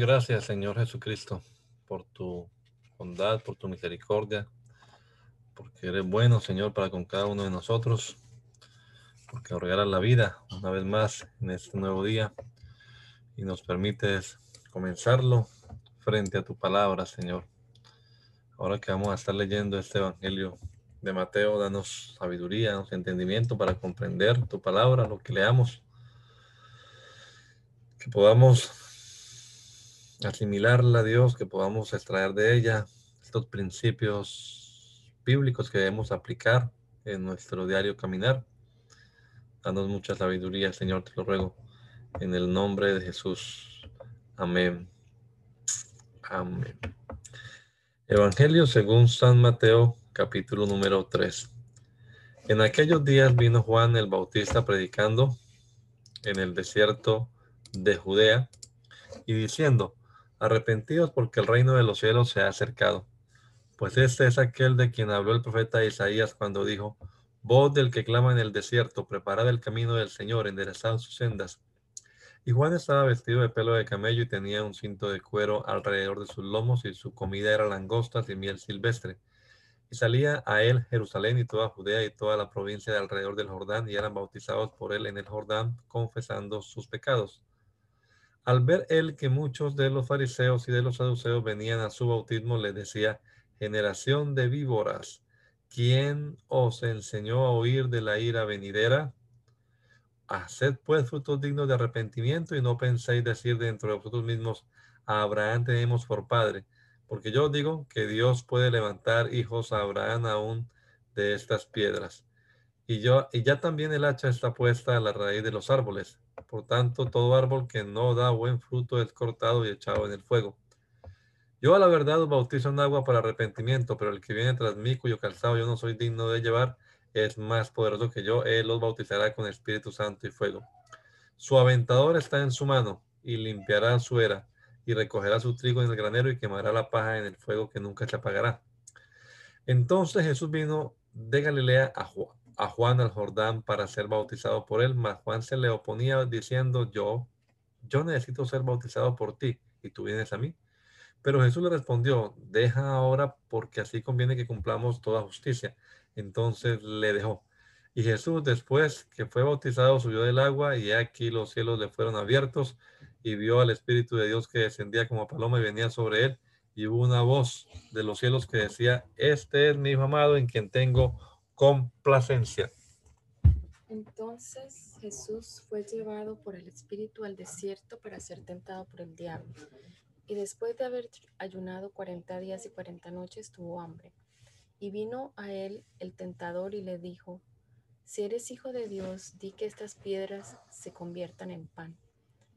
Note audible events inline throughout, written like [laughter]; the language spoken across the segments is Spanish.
Gracias, Señor Jesucristo, por tu bondad, por tu misericordia, porque eres bueno, Señor, para con cada uno de nosotros, porque regalas la vida una vez más en este nuevo día y nos permites comenzarlo frente a tu palabra, Señor. Ahora que vamos a estar leyendo este Evangelio de Mateo, danos sabiduría, danos entendimiento para comprender tu palabra, lo que leamos, que podamos asimilarla a Dios, que podamos extraer de ella estos principios bíblicos que debemos aplicar en nuestro diario caminar. Danos mucha sabiduría, Señor, te lo ruego, en el nombre de Jesús. Amén. Amén. Evangelio según San Mateo, capítulo número 3. En aquellos días vino Juan el Bautista predicando en el desierto de Judea y diciendo, Arrepentidos porque el reino de los cielos se ha acercado. Pues este es aquel de quien habló el profeta Isaías cuando dijo, Voz del que clama en el desierto, preparad el camino del Señor, enderezad sus sendas. Y Juan estaba vestido de pelo de camello y tenía un cinto de cuero alrededor de sus lomos y su comida era langostas y miel silvestre. Y salía a él Jerusalén y toda Judea y toda la provincia de alrededor del Jordán y eran bautizados por él en el Jordán, confesando sus pecados. Al ver él que muchos de los fariseos y de los saduceos venían a su bautismo, les decía, generación de víboras, ¿quién os enseñó a oír de la ira venidera? Haced pues frutos dignos de arrepentimiento y no penséis decir dentro de vosotros mismos, a Abraham tenemos por padre, porque yo digo que Dios puede levantar hijos a Abraham aún de estas piedras. Y, yo, y ya también el hacha está puesta a la raíz de los árboles. Por tanto, todo árbol que no da buen fruto es cortado y echado en el fuego. Yo a la verdad bautizo en agua para arrepentimiento, pero el que viene tras mí, cuyo calzado yo no soy digno de llevar, es más poderoso que yo. Él los bautizará con Espíritu Santo y fuego. Su aventador está en su mano y limpiará su era y recogerá su trigo en el granero y quemará la paja en el fuego que nunca se apagará. Entonces Jesús vino de Galilea a Juan a Juan al Jordán para ser bautizado por él, mas Juan se le oponía diciendo, yo, yo necesito ser bautizado por ti y tú vienes a mí. Pero Jesús le respondió, deja ahora porque así conviene que cumplamos toda justicia. Entonces le dejó. Y Jesús después que fue bautizado subió del agua y aquí los cielos le fueron abiertos y vio al Espíritu de Dios que descendía como paloma y venía sobre él. Y hubo una voz de los cielos que decía, este es mi amado en quien tengo complacencia. Entonces Jesús fue llevado por el Espíritu al desierto para ser tentado por el diablo. Y después de haber ayunado cuarenta días y cuarenta noches, tuvo hambre. Y vino a él el tentador y le dijo, si eres hijo de Dios, di que estas piedras se conviertan en pan.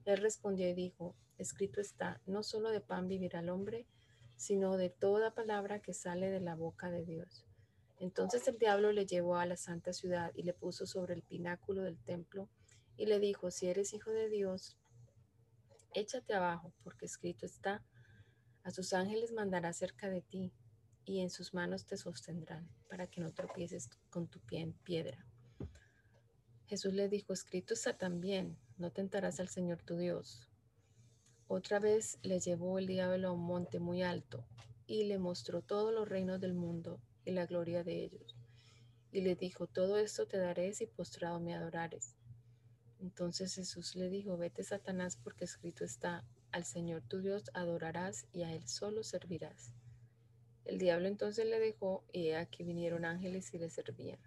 Él respondió y dijo, escrito está, no solo de pan vivirá el hombre, sino de toda palabra que sale de la boca de Dios. Entonces el diablo le llevó a la santa ciudad y le puso sobre el pináculo del templo y le dijo, si eres hijo de Dios, échate abajo, porque escrito está, a sus ángeles mandará cerca de ti y en sus manos te sostendrán para que no tropieces con tu pie en piedra. Jesús le dijo, escrito está también, no tentarás al Señor tu Dios. Otra vez le llevó el diablo a un monte muy alto y le mostró todos los reinos del mundo y la gloria de ellos. Y le dijo, todo esto te daré si postrado me adorares. Entonces Jesús le dijo, vete Satanás porque escrito está, al Señor tu Dios adorarás y a Él solo servirás. El diablo entonces le dejó y aquí vinieron ángeles y le servían.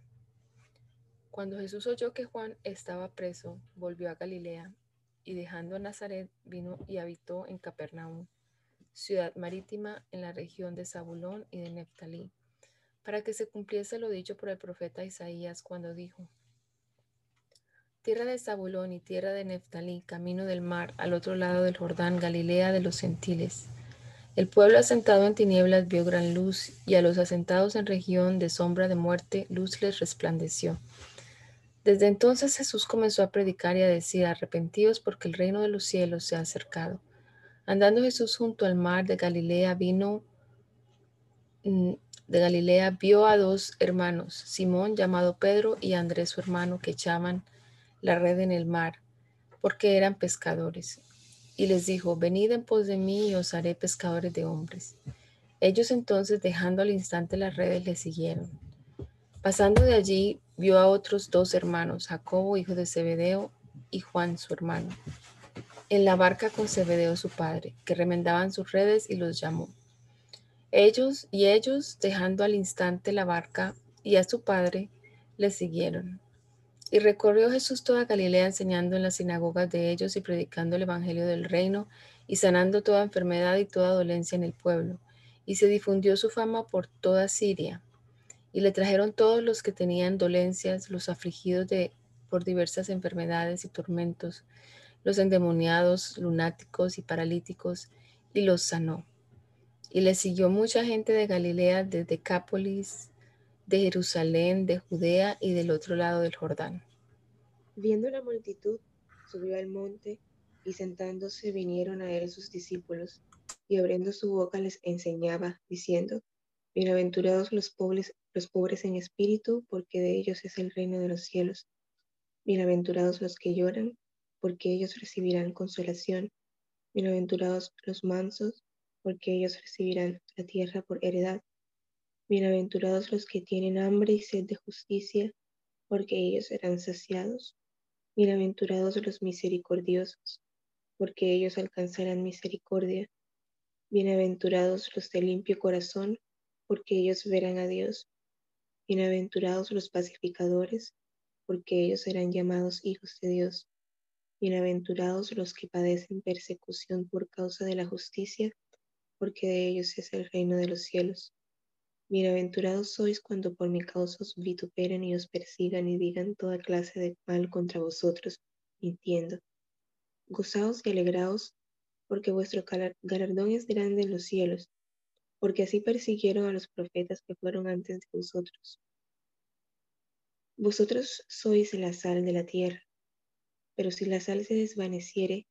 Cuando Jesús oyó que Juan estaba preso, volvió a Galilea y dejando Nazaret vino y habitó en Capernaum, ciudad marítima en la región de Zabulón y de Neftalí para que se cumpliese lo dicho por el profeta Isaías cuando dijo, tierra de Zabulón y tierra de Neftalí, camino del mar, al otro lado del Jordán, Galilea de los gentiles. El pueblo asentado en tinieblas vio gran luz, y a los asentados en región de sombra de muerte, luz les resplandeció. Desde entonces Jesús comenzó a predicar y a decir, arrepentidos porque el reino de los cielos se ha acercado. Andando Jesús junto al mar de Galilea, vino mm, de Galilea, vio a dos hermanos, Simón llamado Pedro y Andrés su hermano, que echaban la red en el mar, porque eran pescadores. Y les dijo, venid en pos de mí y os haré pescadores de hombres. Ellos entonces, dejando al instante las redes, le siguieron. Pasando de allí, vio a otros dos hermanos, Jacobo, hijo de Zebedeo, y Juan, su hermano, en la barca con Zebedeo, su padre, que remendaban sus redes y los llamó. Ellos y ellos, dejando al instante la barca y a su padre, le siguieron. Y recorrió Jesús toda Galilea enseñando en las sinagogas de ellos y predicando el Evangelio del reino y sanando toda enfermedad y toda dolencia en el pueblo. Y se difundió su fama por toda Siria. Y le trajeron todos los que tenían dolencias, los afligidos de, por diversas enfermedades y tormentos, los endemoniados, lunáticos y paralíticos, y los sanó. Y le siguió mucha gente de Galilea, de Decápolis, de Jerusalén, de Judea y del otro lado del Jordán. Viendo la multitud, subió al monte y sentándose vinieron a él sus discípulos y abriendo su boca les enseñaba, diciendo, Bienaventurados los pobres, los pobres en espíritu, porque de ellos es el reino de los cielos. Bienaventurados los que lloran, porque ellos recibirán consolación. Bienaventurados los mansos, porque ellos recibirán la tierra por heredad. Bienaventurados los que tienen hambre y sed de justicia, porque ellos serán saciados. Bienaventurados los misericordiosos, porque ellos alcanzarán misericordia. Bienaventurados los de limpio corazón, porque ellos verán a Dios. Bienaventurados los pacificadores, porque ellos serán llamados hijos de Dios. Bienaventurados los que padecen persecución por causa de la justicia, porque de ellos es el reino de los cielos. Bienaventurados sois cuando por mi causa os vituperen y os persigan y digan toda clase de mal contra vosotros, mintiendo. Gozaos y alegraos, porque vuestro galardón es grande en los cielos, porque así persiguieron a los profetas que fueron antes de vosotros. Vosotros sois la sal de la tierra, pero si la sal se desvaneciere,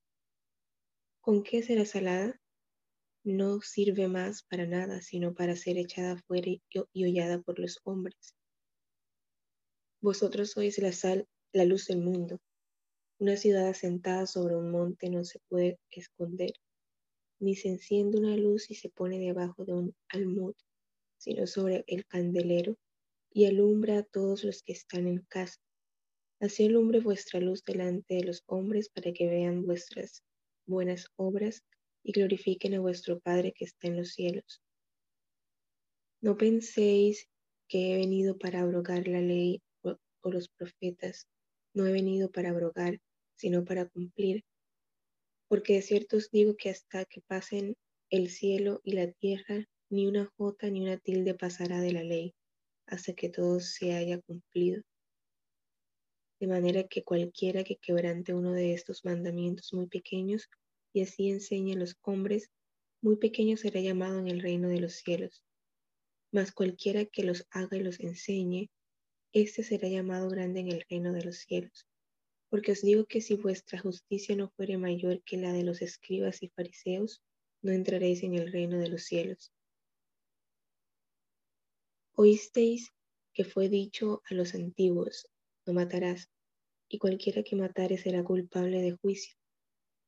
¿con qué será salada? No sirve más para nada, sino para ser echada fuera y, hollada por los hombres. Vosotros sois la sal, la luz del mundo. Una ciudad asentada sobre un monte no se puede esconder, ni se enciende una luz y se pone debajo de un almud, sino sobre el candelero, y alumbra a todos los que están en casa. Así alumbre vuestra luz delante de los hombres para que vean vuestras buenas obras y glorifiquen a vuestro Padre que está en los cielos. No penséis que he venido para abrogar la ley o, los profetas. No he venido para abrogar, sino para cumplir. Porque de cierto os digo que hasta que pasen el cielo y la tierra, ni una jota ni una tilde pasará de la ley, hasta que todo se haya cumplido. De manera que cualquiera que quebrante uno de estos mandamientos muy pequeños y así enseñe a los hombres, muy pequeño será llamado en el reino de los cielos. Mas cualquiera que los haga y los enseñe, éste será llamado grande en el reino de los cielos. Porque os digo que si vuestra justicia no fuere mayor que la de los escribas y fariseos, no entraréis en el reino de los cielos. Oísteis que fue dicho a los antiguos, no matarás, y cualquiera que matare será culpable de juicio.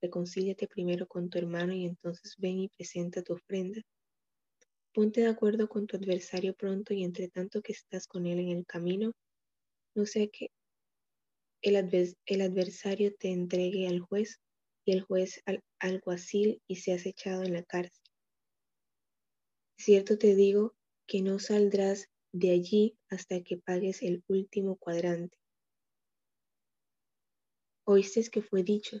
reconcíliate primero con tu hermano y entonces ven y presenta tu ofrenda. Ponte de acuerdo con tu adversario pronto y entre tanto que estás con él en el camino, no sea que el, adversario te entregue al juez y el juez al alguacil y seas echado en la cárcel. Cierto te digo que no saldrás de allí hasta que pagues el último cuadrante. Oísteis que fue dicho,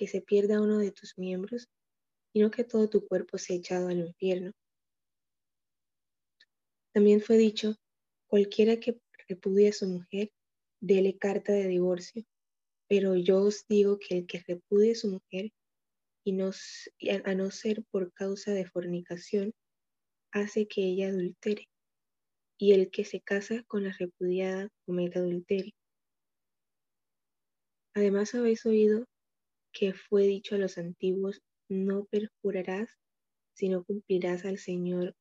que se pierda uno de tus miembros y no que todo tu cuerpo sea echado al infierno. También fue dicho, cualquiera que repudie a su mujer, dele carta de divorcio, pero yo os digo que el que repudie a su mujer, y no, a no ser por causa de fornicación, hace que ella adultere, y el que se casa con la repudiada comete adulterio. Además habéis oído que fue dicho a los antiguos, no perjurarás, sino cumplirás al Señor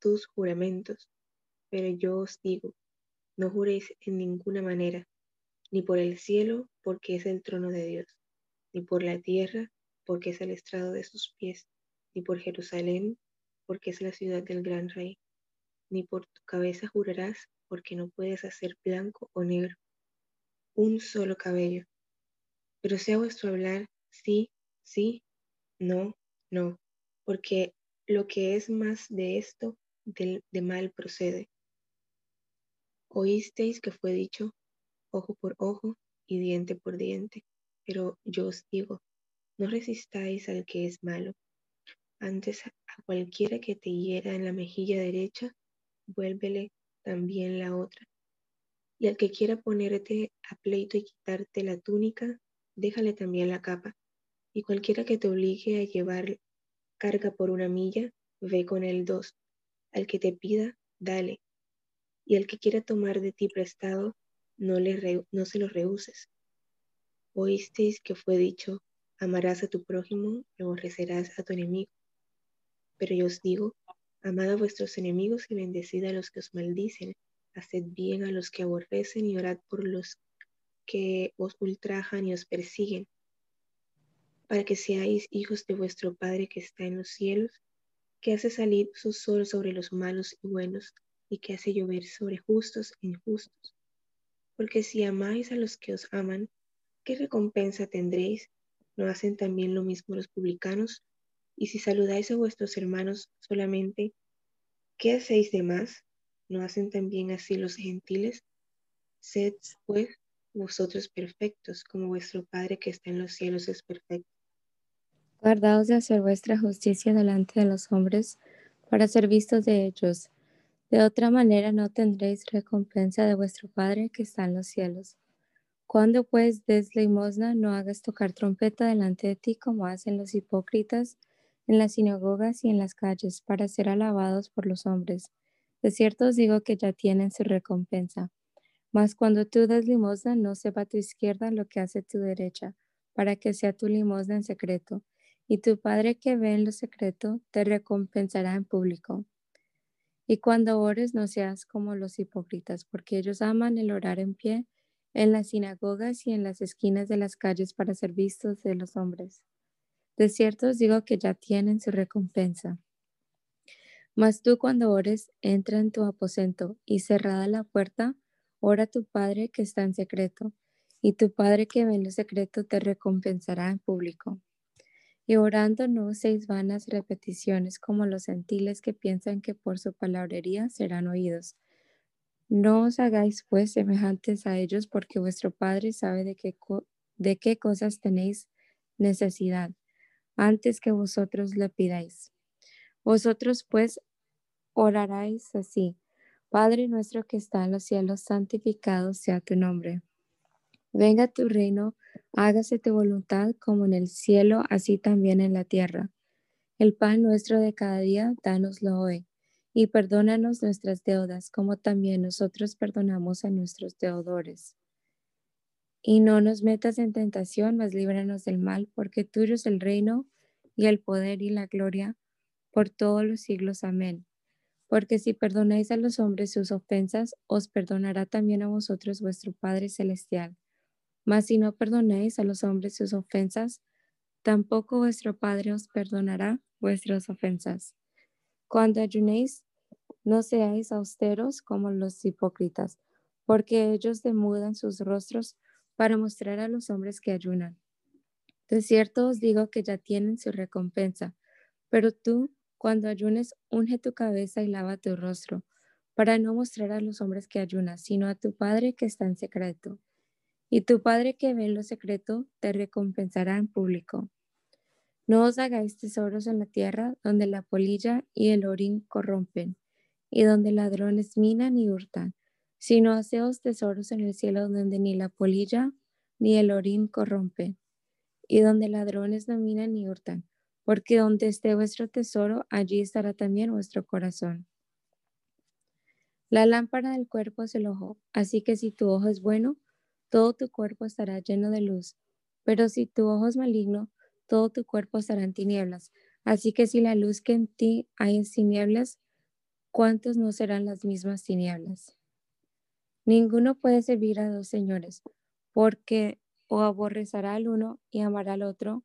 tus juramentos. Pero yo os digo, no juréis en ninguna manera, ni por el cielo, porque es el trono de Dios, ni por la tierra, porque es el estrado de sus pies, ni por Jerusalén, porque es la ciudad del gran rey, ni por tu cabeza jurarás, porque no puedes hacer blanco o negro, un solo cabello. Pero sea vuestro hablar sí, sí, no, no, porque lo que es más de esto, de, mal procede. Oísteis que fue dicho, ojo por ojo y diente por diente, pero yo os digo, no resistáis al que es malo. Antes a cualquiera que te hiera en la mejilla derecha, vuélvele también la otra. Y al que quiera ponerte a pleito y quitarte la túnica, déjale también la capa. Y cualquiera que te obligue a llevar carga por una milla, ve con él dos. Al que te pida, dale y el que quiera tomar de ti prestado, no, le no se lo rehuses. Oísteis que fue dicho, amarás a tu prójimo y aborrecerás a tu enemigo. Pero yo os digo, amad a vuestros enemigos y bendecid a los que os maldicen, haced bien a los que aborrecen y orad por los que os ultrajan y os persiguen, para que seáis hijos de vuestro Padre que está en los cielos, que hace salir su sol sobre los malos y buenos y que hace llover sobre justos e injustos. Porque si amáis a los que os aman, ¿qué recompensa tendréis? ¿No hacen también lo mismo los publicanos? Y si saludáis a vuestros hermanos solamente, ¿qué hacéis de más? ¿No hacen también así los gentiles? Sed, pues, vosotros perfectos, como vuestro Padre que está en los cielos es perfecto. Guardaos de hacer vuestra justicia delante de los hombres, para ser vistos de ellos de otra manera no tendréis recompensa de vuestro Padre que está en los cielos. Cuando pues des limosna, no hagas tocar trompeta delante de ti como hacen los hipócritas en las sinagogas y en las calles para ser alabados por los hombres. De cierto os digo que ya tienen su recompensa. Mas cuando tú des limosna, no sepa tu izquierda lo que hace tu derecha, para que sea tu limosna en secreto. Y tu Padre que ve en lo secreto te recompensará en público. Y cuando ores no seas como los hipócritas, porque ellos aman el orar en pie en las sinagogas y en las esquinas de las calles para ser vistos de los hombres. De cierto os digo que ya tienen su recompensa. Mas tú cuando ores, entra en tu aposento y cerrada la puerta, ora a tu Padre que está en secreto, y tu Padre que ve en lo secreto te recompensará en público. Y orando no uséis vanas repeticiones como los gentiles que piensan que por su palabrería serán oídos. No os hagáis pues semejantes a ellos porque vuestro Padre sabe de qué, de qué cosas tenéis necesidad antes que vosotros le pidáis. Vosotros pues oraréis así. Padre nuestro que está en los cielos, santificado sea tu nombre. Venga tu reino hágase tu voluntad como en el cielo, así también en la tierra. El pan nuestro de cada día, dánoslo hoy, y perdónanos nuestras deudas, como también nosotros perdonamos a nuestros deudores. Y no nos metas en tentación, mas líbranos del mal, porque tuyo es el reino y el poder y la gloria por todos los siglos. Amén. Porque si perdonáis a los hombres sus ofensas, os perdonará también a vosotros vuestro Padre Celestial. Mas si no perdonáis a los hombres sus ofensas, tampoco vuestro Padre os perdonará vuestras ofensas. Cuando ayunéis, no seáis austeros como los hipócritas, porque ellos demudan sus rostros para mostrar a los hombres que ayunan. De cierto os digo que ya tienen su recompensa, pero tú, cuando ayunes, unge tu cabeza y lava tu rostro, para no mostrar a los hombres que ayunas, sino a tu Padre que está en secreto. Y tu Padre que ve en lo secreto te recompensará en público. No os hagáis tesoros en la tierra, donde la polilla y el orín corrompen, y donde ladrones minan y hurtan, sino haceos tesoros en el cielo donde ni la polilla ni el orín corrompen, y donde ladrones no minan ni hurtan, porque donde esté vuestro tesoro, allí estará también vuestro corazón. La lámpara del cuerpo es el ojo, así que si tu ojo es bueno, todo tu cuerpo estará lleno de luz, pero si tu ojo es maligno, todo tu cuerpo estará en tinieblas. Así que si la luz que en ti hay es tinieblas, ¿cuántos no serán las mismas tinieblas? Ninguno puede servir a dos señores, porque o aborrecerá al uno y amará al otro,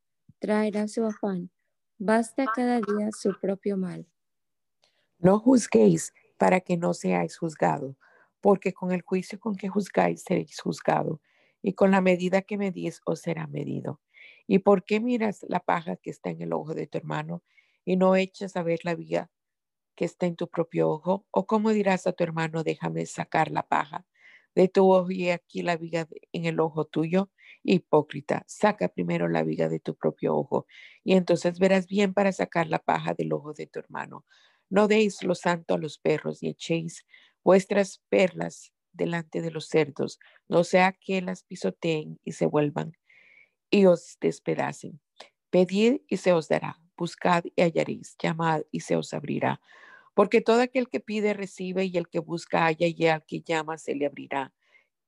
traerá su afán. Basta cada día su propio mal. No juzguéis para que no seáis juzgado, porque con el juicio con que juzgáis seréis juzgado, y con la medida que medís os será medido. ¿Y por qué miras la paja que está en el ojo de tu hermano y no echas a ver la viga que está en tu propio ojo? ¿O cómo dirás a tu hermano, déjame sacar la paja de tu ojo y aquí la viga en el ojo tuyo? Hipócrita, saca primero la viga de tu propio ojo y entonces verás bien para sacar la paja del ojo de tu hermano. No deis lo santo a los perros y echéis vuestras perlas delante de los cerdos, no sea que las pisoteen y se vuelvan y os despedacen. Pedid y se os dará buscad y hallaréis, llamad y se os abrirá. Porque todo aquel que pide recibe y el que busca halla y al que llama se le abrirá.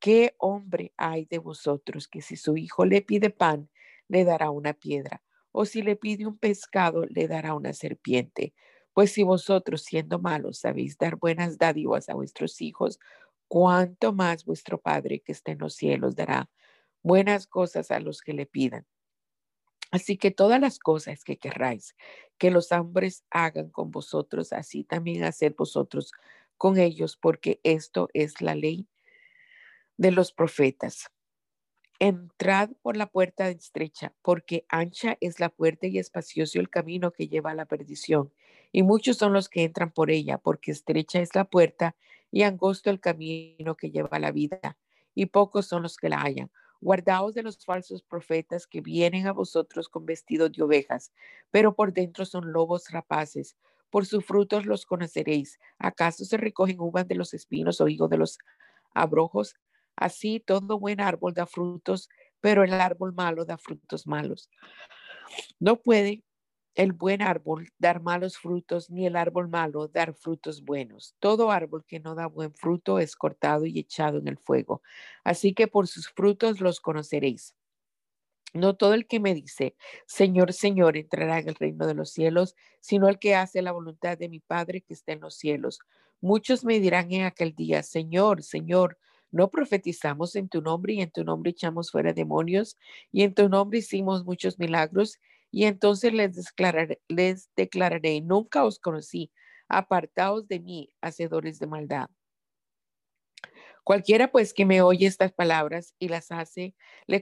¿Qué hombre hay de vosotros que si su hijo le pide pan, le dará una piedra? O si le pide un pescado, le dará una serpiente. Pues si vosotros, siendo malos, sabéis dar buenas dádivas a vuestros hijos, cuánto más vuestro Padre que está en los cielos dará buenas cosas a los que le pidan. Así que todas las cosas que querráis que los hombres hagan con vosotros, así también haced vosotros con ellos, porque esto es la ley de los profetas. Entrad por la puerta estrecha, porque ancha es la puerta y espacioso el camino que lleva a la perdición, y muchos son los que entran por ella, porque estrecha es la puerta y angosto el camino que lleva a la vida, y pocos son los que la hallan. Guardaos de los falsos profetas que vienen a vosotros con vestidos de ovejas, pero por dentro son lobos rapaces. Por sus frutos los conoceréis. ¿Acaso se recogen uvas de los espinos o higos de los abrojos? Así todo buen árbol da frutos, pero el árbol malo da frutos malos. No puede el buen árbol dar malos frutos, ni el árbol malo dar frutos buenos. Todo árbol que no da buen fruto es cortado y echado en el fuego. Así que por sus frutos los conoceréis. No todo el que me dice, Señor, Señor, entrará en el reino de los cielos, sino el que hace la voluntad de mi Padre que está en los cielos. Muchos me dirán en aquel día, Señor, Señor, no profetizamos en tu nombre y en tu nombre echamos fuera demonios y en tu nombre hicimos muchos milagros y entonces les declararé, nunca os conocí, apartaos de mí, hacedores de maldad. Cualquiera pues que me oye estas palabras y las hace, le,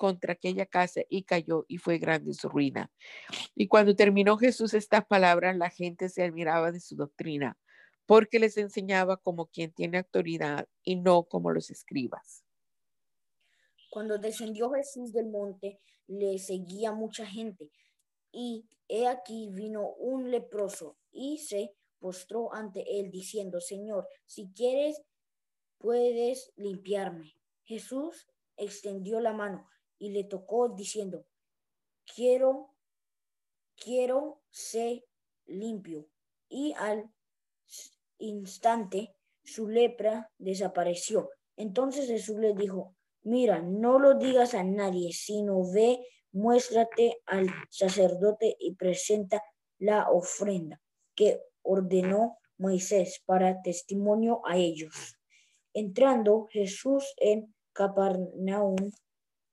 contra aquella casa y cayó y fue grande su ruina. Y cuando terminó Jesús estas palabras, la gente se admiraba de su doctrina, porque les enseñaba como quien tiene autoridad y no como los escribas. Cuando descendió Jesús del monte, le seguía mucha gente, y he aquí vino un leproso y se postró ante él, diciendo, Señor, si quieres, puedes limpiarme. Jesús extendió la mano y le tocó diciendo, quiero, quiero ser limpio. Y al instante su lepra desapareció. Entonces Jesús le dijo, mira, no lo digas a nadie, sino ve, muéstrate al sacerdote y presenta la ofrenda que ordenó Moisés para testimonio a ellos. Entrando Jesús en Capernaum,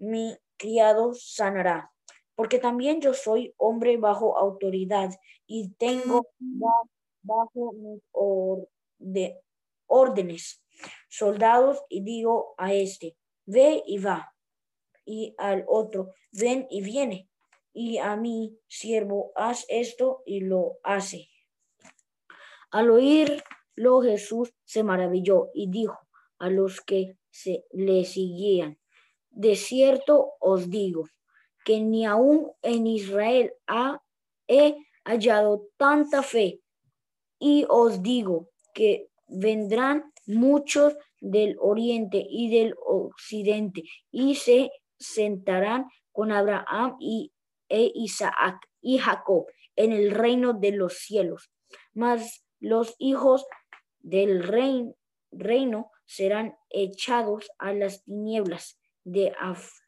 mi criado sanará, porque también yo soy hombre bajo autoridad y tengo bajo mis órdenes soldados y digo a este, ve y va, y al otro, ven y viene, y a mi siervo, haz esto y lo hace. Al oírlo Jesús se maravilló y dijo a los que se le seguían, de cierto os digo que ni aún en Israel ha, he hallado tanta fe. Y os digo que vendrán muchos del oriente y del occidente y se sentarán con Abraham y e Isaac y Jacob en el reino de los cielos. Mas los hijos del reino serán echados a las tinieblas de,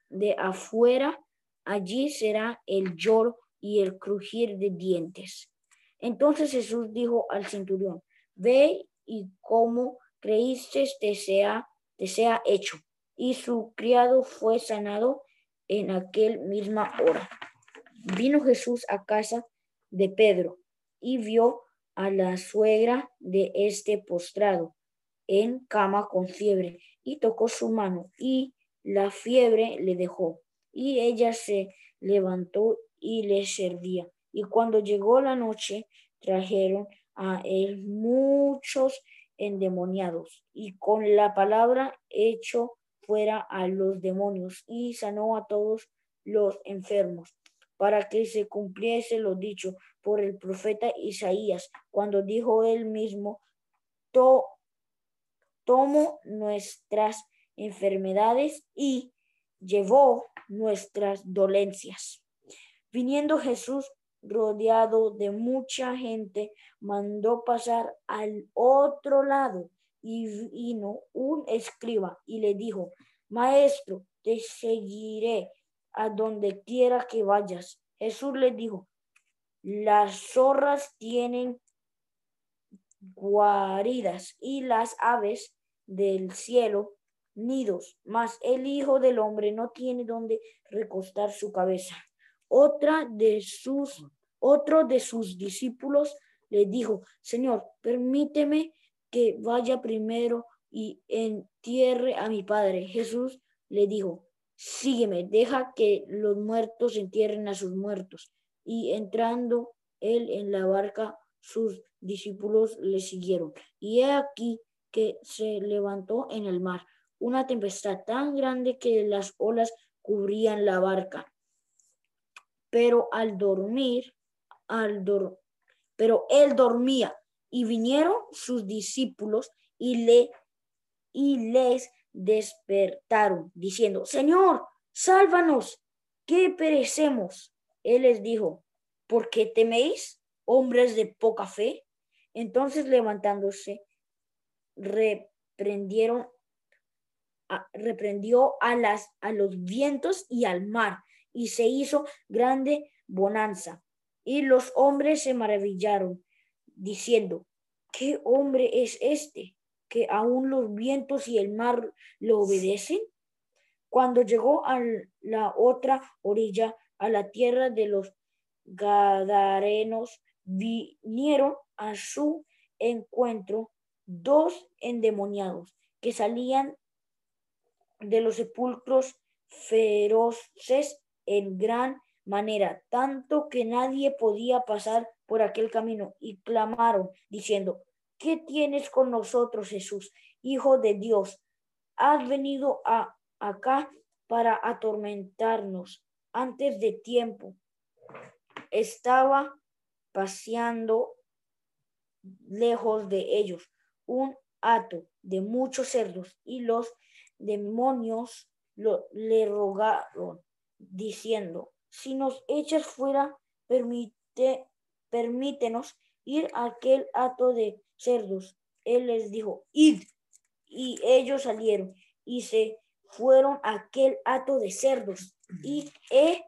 de afuera, allí será el lloro y el crujir de dientes. Entonces Jesús dijo al centurión, ve y como creíste te sea, sea hecho. Y su criado fue sanado en aquel misma hora. Vino Jesús a casa de Pedro y vio a la suegra de este postrado en cama con fiebre y tocó su mano y la fiebre le dejó y ella se levantó y le servía. Y cuando llegó la noche, trajeron a él muchos endemoniados y con la palabra echó fuera a los demonios y sanó a todos los enfermos para que se cumpliese lo dicho por el profeta Isaías, cuando dijo él mismo, tomo nuestras enfermedades y llevó nuestras dolencias. Viniendo Jesús rodeado de mucha gente, mandó pasar al otro lado y vino un escriba y le dijo, Maestro, te seguiré a donde quiera que vayas. Jesús les dijo, las zorras tienen guaridas y las aves del cielo nidos, mas el Hijo del Hombre no tiene donde recostar su cabeza. Otra de sus, otro de sus discípulos le dijo, Señor, permíteme que vaya primero y entierre a mi padre. Jesús le dijo, sígueme, deja que los muertos entierren a sus muertos. Y entrando él en la barca, sus discípulos le siguieron. Y he aquí que se levantó en el mar una tempestad tan grande que las olas cubrían la barca. Pero al dormir, al pero él dormía y vinieron sus discípulos y le y les despertaron diciendo, "Señor, sálvanos, que perecemos." Él les dijo, "¿Por qué teméis, hombres de poca fe?" Entonces levantándose reprendieron reprendió a, las, a los vientos y al mar, y se hizo grande bonanza. Y los hombres se maravillaron, diciendo, ¿qué hombre es este que aún los vientos y el mar lo obedecen? Cuando llegó a la otra orilla, a la tierra de los Gadarenos, vinieron a su encuentro dos endemoniados que salían de los sepulcros feroces en gran manera, tanto que nadie podía pasar por aquel camino, y clamaron, diciendo, ¿qué tienes con nosotros, Jesús, Hijo de Dios? ¿Has venido a, acá para atormentarnos antes de tiempo? Estaba paseando lejos de ellos un hato de muchos cerdos y los demonios le rogaron, diciendo, si nos echas fuera, permite, permítenos ir a aquel hato de cerdos. Él les dijo, id. Y ellos salieron y se fueron a aquel hato de cerdos. Y he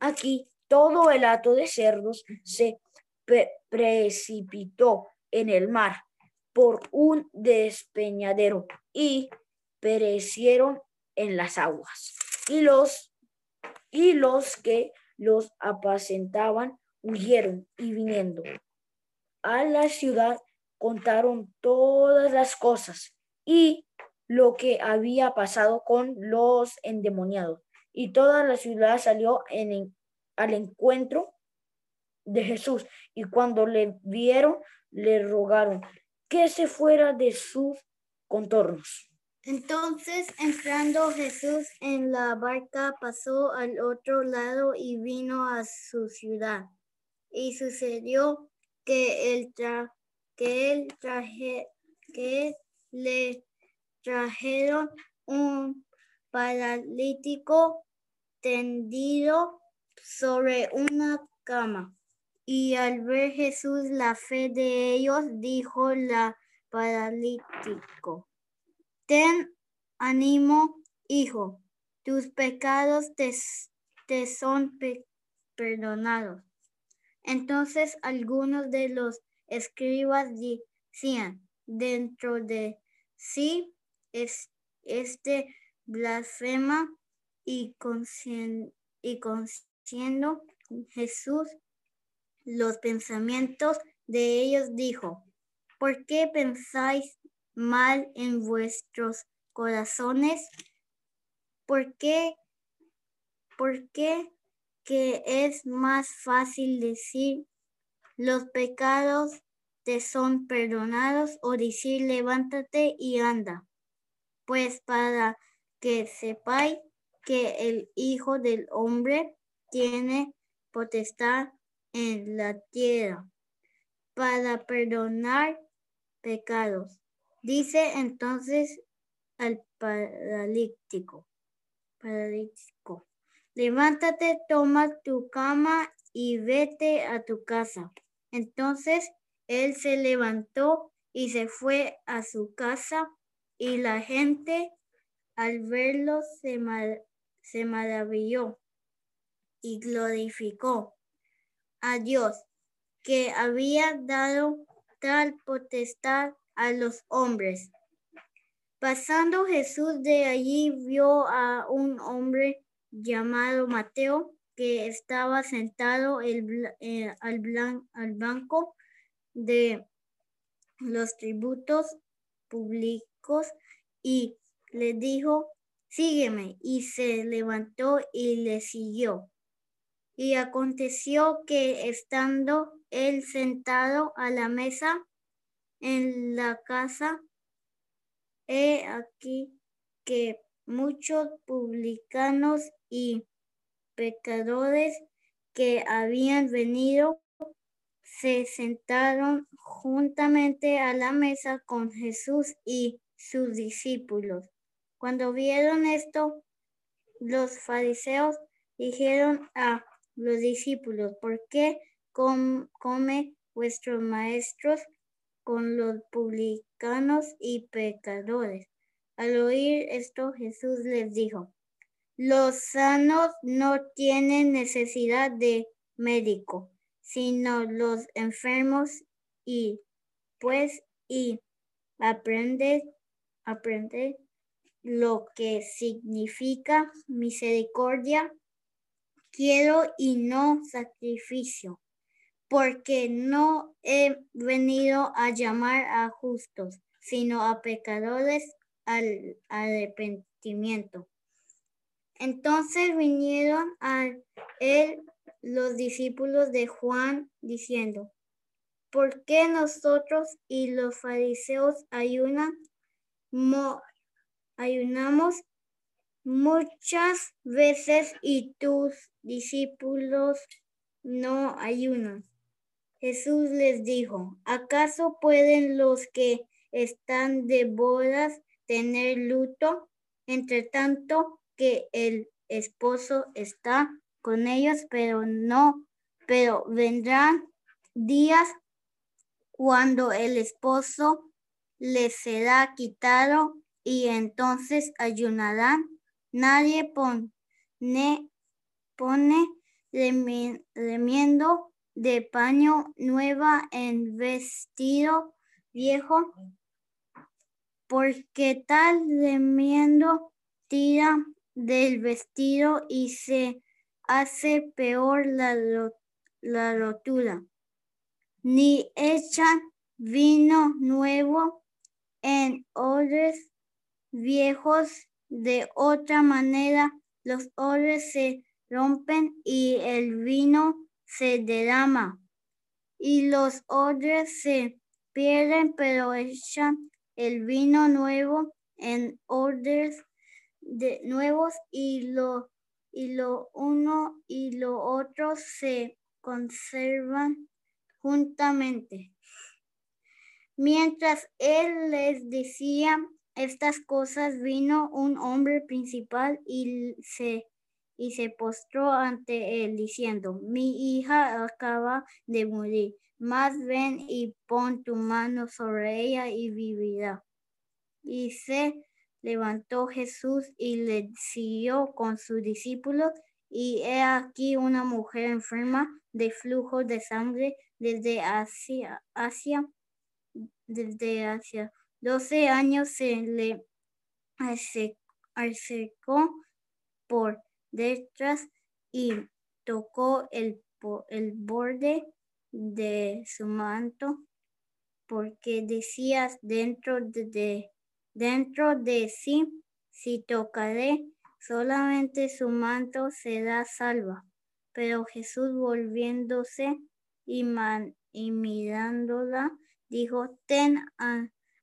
aquí todo el hato de cerdos se precipitó en el mar por un despeñadero y perecieron en las aguas. Y los, y los que los apacentaban huyeron y viniendo a la ciudad contaron todas las cosas y lo que había pasado con los endemoniados. Y toda la ciudad salió en, al encuentro de Jesús. Y cuando le vieron, le rogaron que se fuera de sus contornos. Entonces, entrando Jesús en la barca, pasó al otro lado y vino a su ciudad. Y sucedió que, él que, él traje, que le trajeron un paralítico tendido sobre una cama. Y al ver Jesús la fe de ellos, dijo la paralítico Ten ánimo, hijo, tus pecados te, son perdonados. Entonces algunos de los escribas decían dentro de sí, es, este blasfema y, y conociendo Jesús los pensamientos de ellos dijo, ¿por qué pensáis mal en vuestros corazones? ¿Por qué? ¿Por qué que es más fácil decir los pecados te son perdonados o decir levántate y anda? Pues para que sepáis que el Hijo del Hombre tiene potestad en la tierra para perdonar pecados. Dice entonces al paralítico, paralítico, levántate, toma tu cama y vete a tu casa. Entonces él se levantó y se fue a su casa y la gente al verlo se, se maravilló y glorificó a Dios, que había dado tal potestad a los hombres. Pasando Jesús de allí vio a un hombre llamado Mateo que estaba sentado eh, al, al banco de los tributos públicos y le dijo, sígueme. Y se levantó y le siguió. Y aconteció que estando él sentado a la mesa en la casa, he aquí que muchos publicanos y pecadores que habían venido se sentaron juntamente a la mesa con Jesús y sus discípulos. Cuando vieron esto, los fariseos dijeron a los discípulos, ¿por qué come vuestros maestros con los publicanos y pecadores? Al oír esto, Jesús les dijo, los sanos no tienen necesidad de médico, sino los enfermos y pues y aprende, aprende lo que significa misericordia, quiero y no sacrificio, porque no he venido a llamar a justos, sino a pecadores al arrepentimiento. Entonces vinieron a él los discípulos de Juan diciendo, ¿por qué nosotros y los fariseos ayunan, ayunamos muchas veces y tus discípulos no ayunan? Jesús les dijo, ¿acaso pueden los que están de bodas tener luto, entre tanto que el esposo está con ellos, pero no, pero vendrán días cuando el esposo les será quitado y entonces ayunarán. Nadie pone, pone remiendo de paño nueva en vestido viejo, porque tal remiendo tira del vestido y se hace peor la, la rotura. Ni echan vino nuevo en odres viejos. De otra manera, los odres se rompen y el vino se derrama. Y los odres se pierden, pero echan el vino nuevo en odres de nuevos y lo y lo uno y lo otro se conservan juntamente. Mientras él les decía estas cosas, vino un hombre principal y se, y se postró ante él diciendo, mi hija acaba de morir, más ven y pon tu mano sobre ella y vivirá. Y se levantó Jesús y le siguió con sus discípulos. Y he aquí una mujer enferma de flujo de sangre desde Asia desde Asia. Doce años se le acercó por detrás y tocó el, el borde de su manto porque decías dentro de dentro de sí, si tocaré solamente su manto será salva. Pero Jesús volviéndose y, y mirándola, dijo, ten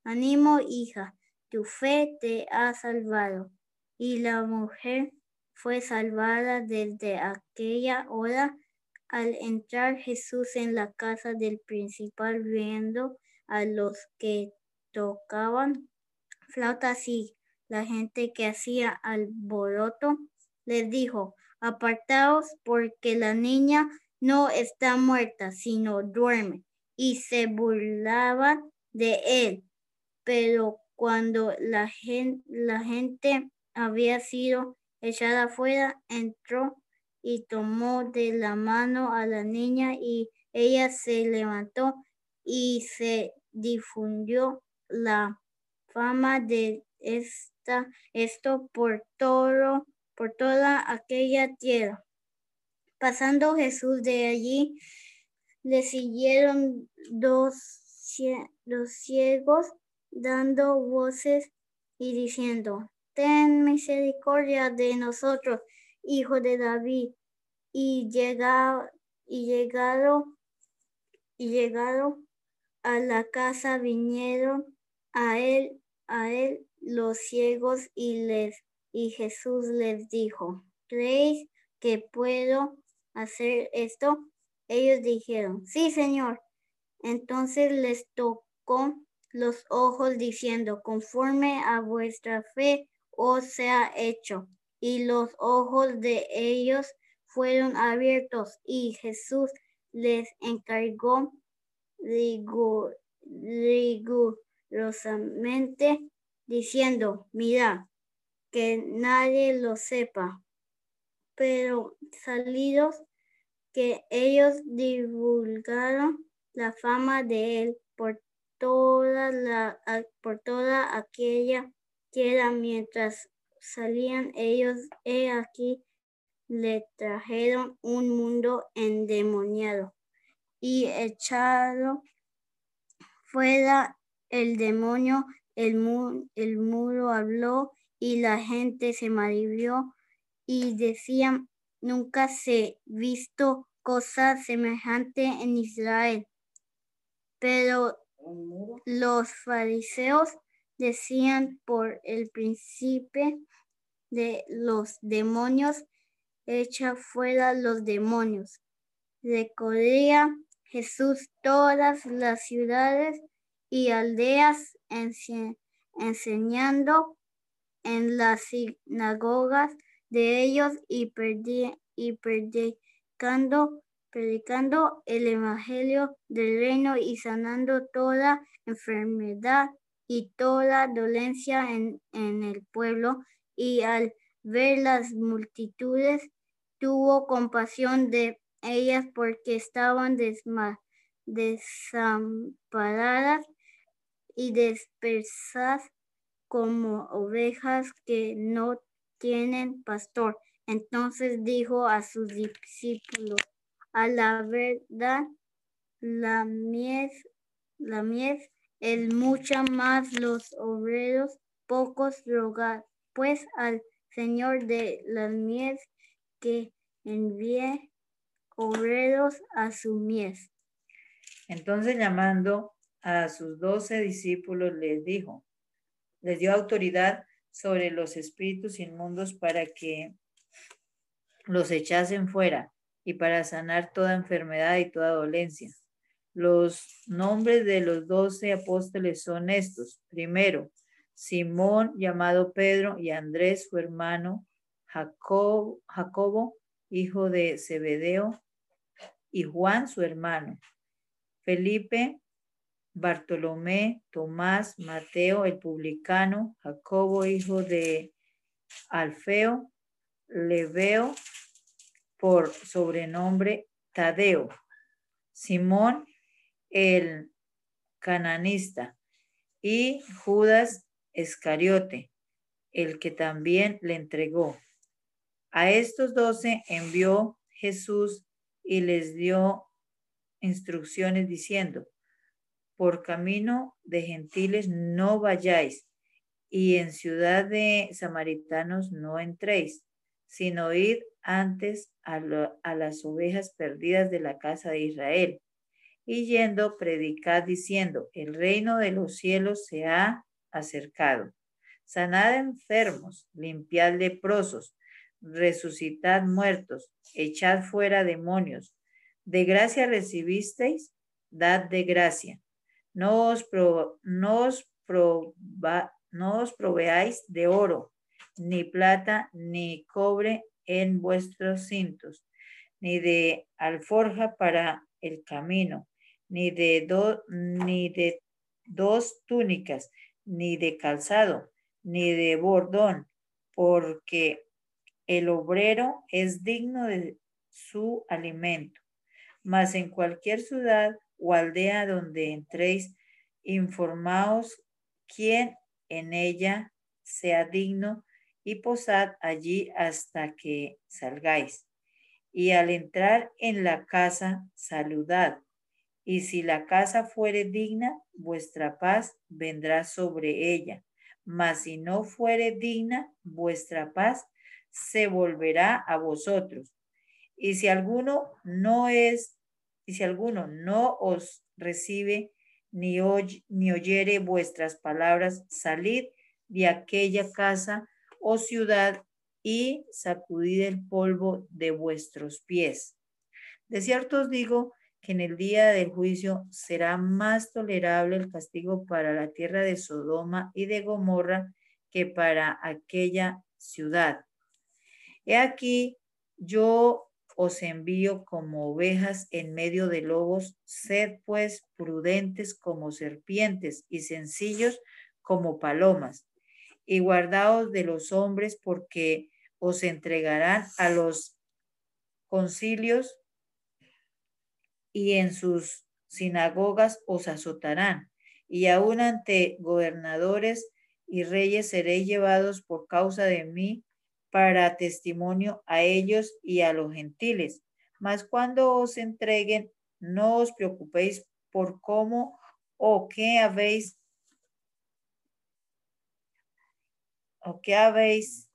ánimo hija, tu fe te ha salvado. Y la mujer fue salvada desde aquella hora al entrar Jesús en la casa del principal viendo a los que tocaban flautas y la gente que hacía alboroto, les dijo, apartaos porque la niña no está muerta, sino duerme. Y se burlaban de él. Pero cuando la la gente había sido echada afuera, entró y tomó de la mano a la niña y ella se levantó y se difundió la fama de esta, esto por todo, por toda aquella tierra. Pasando Jesús de allí, le siguieron dos, dos ciegos dando voces y diciendo, ten misericordia de nosotros, hijo de David. Y llegado, y llegado, y llegado a la casa vinieron a él, a él los ciegos y les, y Jesús les dijo, ¿creéis que puedo hacer esto? Ellos dijeron, sí, Señor. Entonces les tocó los ojos diciendo, conforme a vuestra fe os sea hecho. Y los ojos de ellos fueron abiertos y Jesús les encargó rigurosamente diciendo, mira, que nadie lo sepa. Pero salidos que ellos divulgaron la fama de él por toda, la, por toda aquella tierra mientras salían ellos, he aquí, le trajeron un mundo endemoniado y echado fuera el demonio, el, el muro habló y la gente se maravilló y decían, nunca se visto cosa semejante en Israel. Pero los fariseos decían por el príncipe de los demonios, echa fuera los demonios. Recorría Jesús todas las ciudades y aldeas enseñando en las sinagogas de ellos y, y predicando, predicando el evangelio del reino y sanando toda enfermedad y toda dolencia en, en el pueblo. Y al ver las multitudes, tuvo compasión de ellas porque estaban desamparadas y dispersas como ovejas que no tienen pastor. Entonces dijo a sus discípulos, a la verdad, la mies, la mies, el mucha más los obreros, pocos rogar, pues al Señor de las mies que envíe obreros a su mies. Entonces llamando a sus doce discípulos les dijo, les dio autoridad sobre los espíritus inmundos para que los echasen fuera y para sanar toda enfermedad y toda dolencia. Los nombres de los doce apóstoles son estos. Primero, Simón, llamado Pedro, y Andrés, su hermano, Jacob, Jacobo, hijo de Zebedeo, y Juan, su hermano, Felipe, Bartolomé, Tomás, Mateo, el publicano, Jacobo, hijo de Alfeo, Leveo, por sobrenombre Tadeo, Simón, el cananista, y Judas Escariote, el que también le entregó. A estos doce envió Jesús y les dio instrucciones diciendo, por camino de gentiles no vayáis, y en ciudad de samaritanos no entréis, sino id antes a, las ovejas perdidas de la casa de Israel. Y yendo, predicad diciendo, el reino de los cielos se ha acercado. Sanad enfermos, limpiad leprosos, resucitad muertos, echad fuera demonios. De gracia recibisteis, dad de gracia. No os, no os proveáis de oro, ni plata, ni cobre en vuestros cintos, ni de alforja para el camino, ni de, ni de dos túnicas, ni de calzado, ni de bordón, porque el obrero es digno de su alimento. Mas en cualquier ciudad o aldea donde entréis, informaos quién en ella sea digno y posad allí hasta que salgáis. Y al entrar en la casa, saludad. Y si la casa fuere digna, vuestra paz vendrá sobre ella. Mas si no fuere digna, vuestra paz se volverá a vosotros. Y si alguno no es, y si alguno no os recibe ni, ni oyere vuestras palabras, salid de aquella casa o ciudad y sacudid el polvo de vuestros pies. De cierto os digo que en el día del juicio será más tolerable el castigo para la tierra de Sodoma y de Gomorra que para aquella ciudad. He aquí, yo os envío como ovejas en medio de lobos, sed pues prudentes como serpientes y sencillos como palomas, y guardaos de los hombres porque os entregarán a los concilios y en sus sinagogas os azotarán, y aún ante gobernadores y reyes seréis llevados por causa de mí para testimonio a ellos y a los gentiles. Mas cuando os entreguen, no os preocupéis por cómo o qué habéis o qué habéis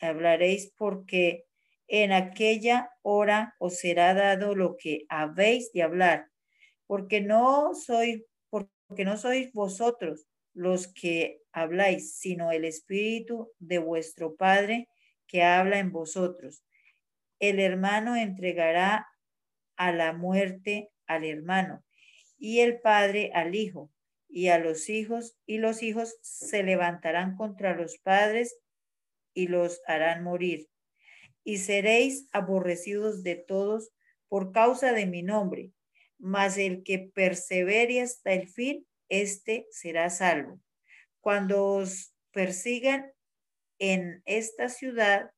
hablaréis porque en aquella hora os será dado lo que habéis de hablar, porque no sois porque no sois vosotros los que habláis, sino el espíritu de vuestro Padre que habla en vosotros. El hermano entregará a la muerte al hermano y el padre al hijo y a los hijos y los hijos se levantarán contra los padres y los harán morir. Y seréis aborrecidos de todos por causa de mi nombre, mas el que persevere hasta el fin, éste será salvo. Cuando os persigan en esta ciudad,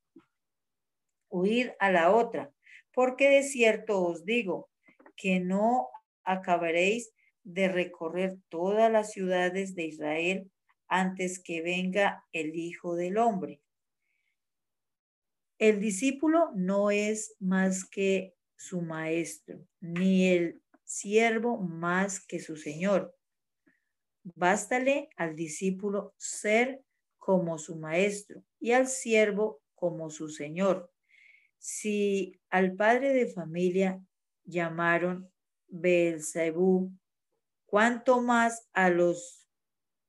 huir a la otra, porque de cierto os digo que no acabaréis de recorrer todas las ciudades de Israel antes que venga el Hijo del Hombre. El discípulo no es más que su maestro, ni el siervo más que su señor. Bástale al discípulo ser como su maestro y al siervo como su señor. Si al padre de familia llamaron Beelzebú, ¿cuánto más a los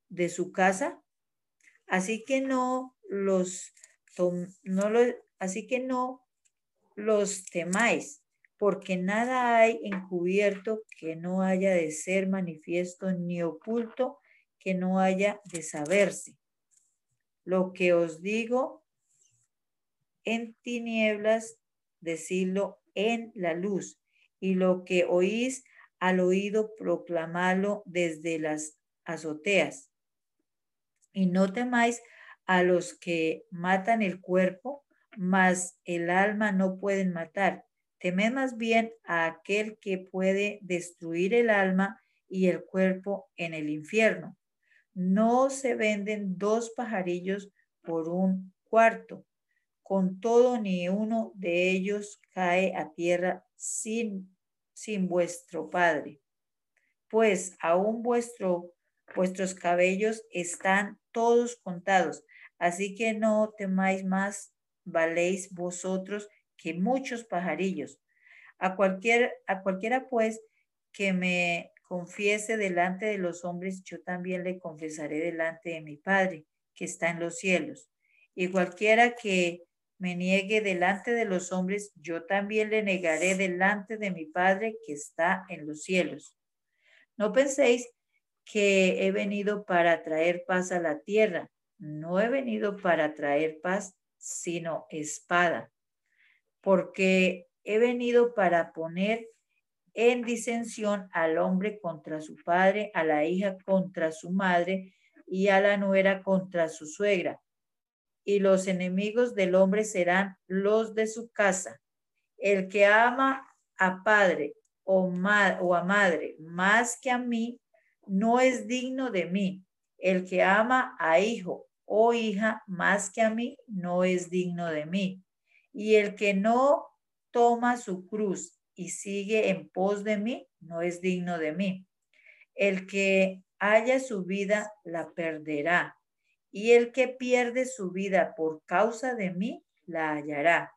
de su casa? Así que no los no así que no los temáis, porque nada hay encubierto que no haya de ser manifiesto ni oculto que no haya de saberse. Lo que os digo en tinieblas, decirlo en la luz, y lo que oís al oído, proclamarlo desde las azoteas. Y no temáis a los que matan el cuerpo, mas el alma no pueden matar. Temed más bien a aquel que puede destruir el alma y el cuerpo en el infierno. No se venden dos pajarillos por un cuarto. Con todo, ni uno de ellos cae a tierra sin, sin vuestro Padre. Pues aún vuestro, vuestros cabellos están todos contados. Así que no temáis más, valéis vosotros que muchos pajarillos. A, cualquier, a cualquiera pues que me confiese delante de los hombres, yo también le confesaré delante de mi Padre que está en los cielos. Y cualquiera que me niegue delante de los hombres, yo también le negaré delante de mi Padre que está en los cielos. No penséis que he venido para traer paz a la tierra. No he venido para traer paz, sino espada, porque he venido para poner en disensión al hombre contra su padre, a la hija contra su madre y a la nuera contra su suegra, y los enemigos del hombre serán los de su casa. El que ama a padre o, o a madre más que a mí, no es digno de mí. El que ama a hijo o hija más que a mí, no es digno de mí. Y el que no toma su cruz y sigue en pos de mí, no es digno de mí. El que haya su vida, la perderá. Y el que pierde su vida por causa de mí, la hallará.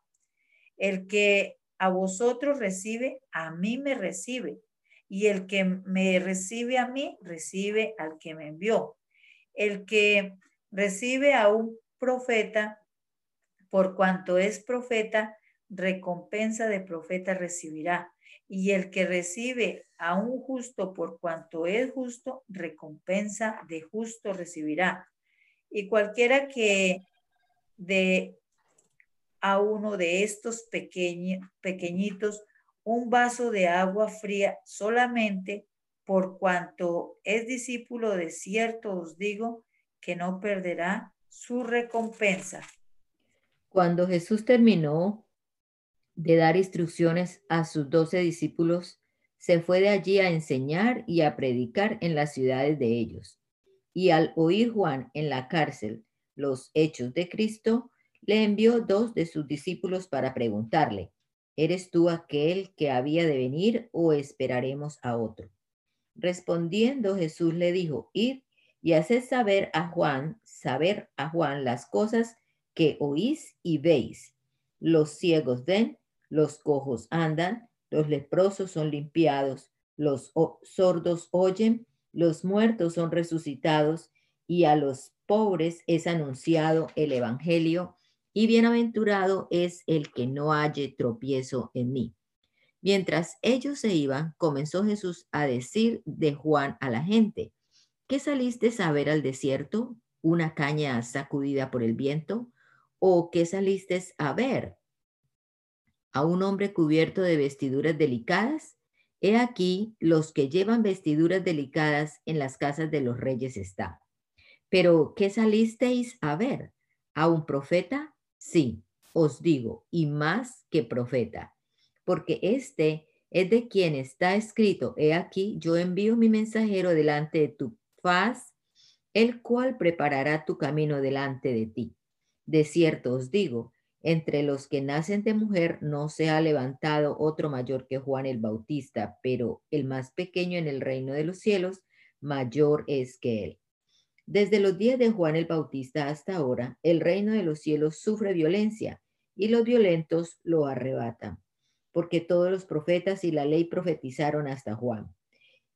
El que a vosotros recibe, a mí me recibe. Y el que me recibe a mí, recibe al que me envió. El que recibe a un profeta, por cuanto es profeta, recompensa de profeta recibirá. Y el que recibe a un justo por cuanto es justo, recompensa de justo recibirá. Y cualquiera que de a uno de estos pequeñitos un vaso de agua fría solamente por cuanto es discípulo de cierto os digo que no perderá su recompensa. Cuando Jesús terminó de dar instrucciones a sus doce discípulos, se fue de allí a enseñar y a predicar en las ciudades de ellos. Y al oír Juan en la cárcel los hechos de Cristo, le envió dos de sus discípulos para preguntarle, ¿eres tú aquel que había de venir o esperaremos a otro? Respondiendo Jesús le dijo, id y haced saber a Juan, saber a Juan las cosas que oís y veis. Los ciegos ven, los cojos andan, los leprosos son limpiados, los sordos oyen, los muertos son resucitados y a los pobres es anunciado el Evangelio y bienaventurado es el que no halle tropiezo en mí. Mientras ellos se iban, comenzó Jesús a decir de Juan a la gente, ¿qué saliste a ver al desierto? ¿Una caña sacudida por el viento? ¿O qué saliste a ver? ¿A un hombre cubierto de vestiduras delicadas? He aquí, los que llevan vestiduras delicadas en las casas de los reyes están. Pero, ¿qué salisteis a ver? ¿A un profeta? Sí, os digo, y más que profeta, porque este es de quien está escrito, he aquí, yo envío mi mensajero delante de tu faz, el cual preparará tu camino delante de ti. De cierto os digo, entre los que nacen de mujer no se ha levantado otro mayor que Juan el Bautista, pero el más pequeño en el reino de los cielos mayor es que él. Desde los días de Juan el Bautista hasta ahora, el reino de los cielos sufre violencia y los violentos lo arrebatan, porque todos los profetas y la ley profetizaron hasta Juan.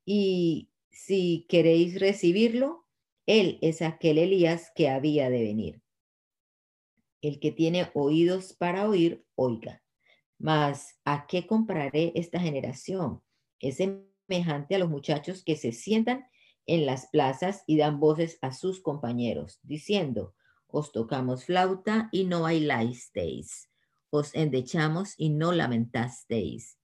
Y si queréis recibirlo, él es aquel Elías que había de venir. El que tiene oídos para oír, oiga. Mas, ¿a qué compraré esta generación? Es semejante a los muchachos que se sientan en las plazas y dan voces a sus compañeros, diciendo, os tocamos flauta y no bailasteis, os endechamos y no lamentasteis.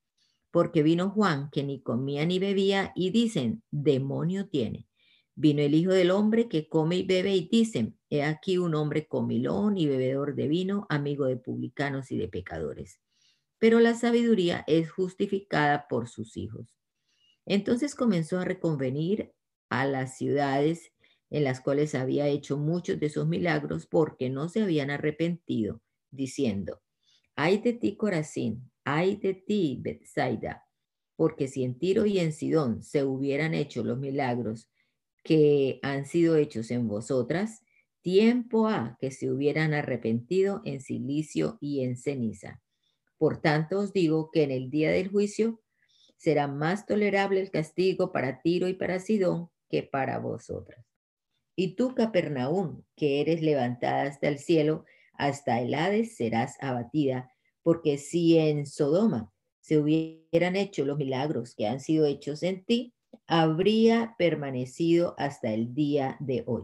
Porque vino Juan, que ni comía ni bebía, y dicen, demonio tiene. Vino el Hijo del Hombre que come y bebe, y dicen, he aquí un hombre comilón y bebedor de vino, amigo de publicanos y de pecadores. Pero la sabiduría es justificada por sus hijos. Entonces comenzó a reconvenir a las ciudades en las cuales había hecho muchos de sus milagros porque no se habían arrepentido, diciendo, ay de ti Corazín, ay de ti Bethsaida, porque si en Tiro y en Sidón se hubieran hecho los milagros que han sido hechos en vosotras, tiempo ha que se hubieran arrepentido en silicio y en ceniza. Por tanto os digo que en el día del juicio será más tolerable el castigo para Tiro y para Sidón que para vosotras. Y tú, Capernaum, que eres levantada hasta el cielo, hasta el Hades serás abatida, porque si en Sodoma se hubieran hecho los milagros que han sido hechos en ti, habría permanecido hasta el día de hoy.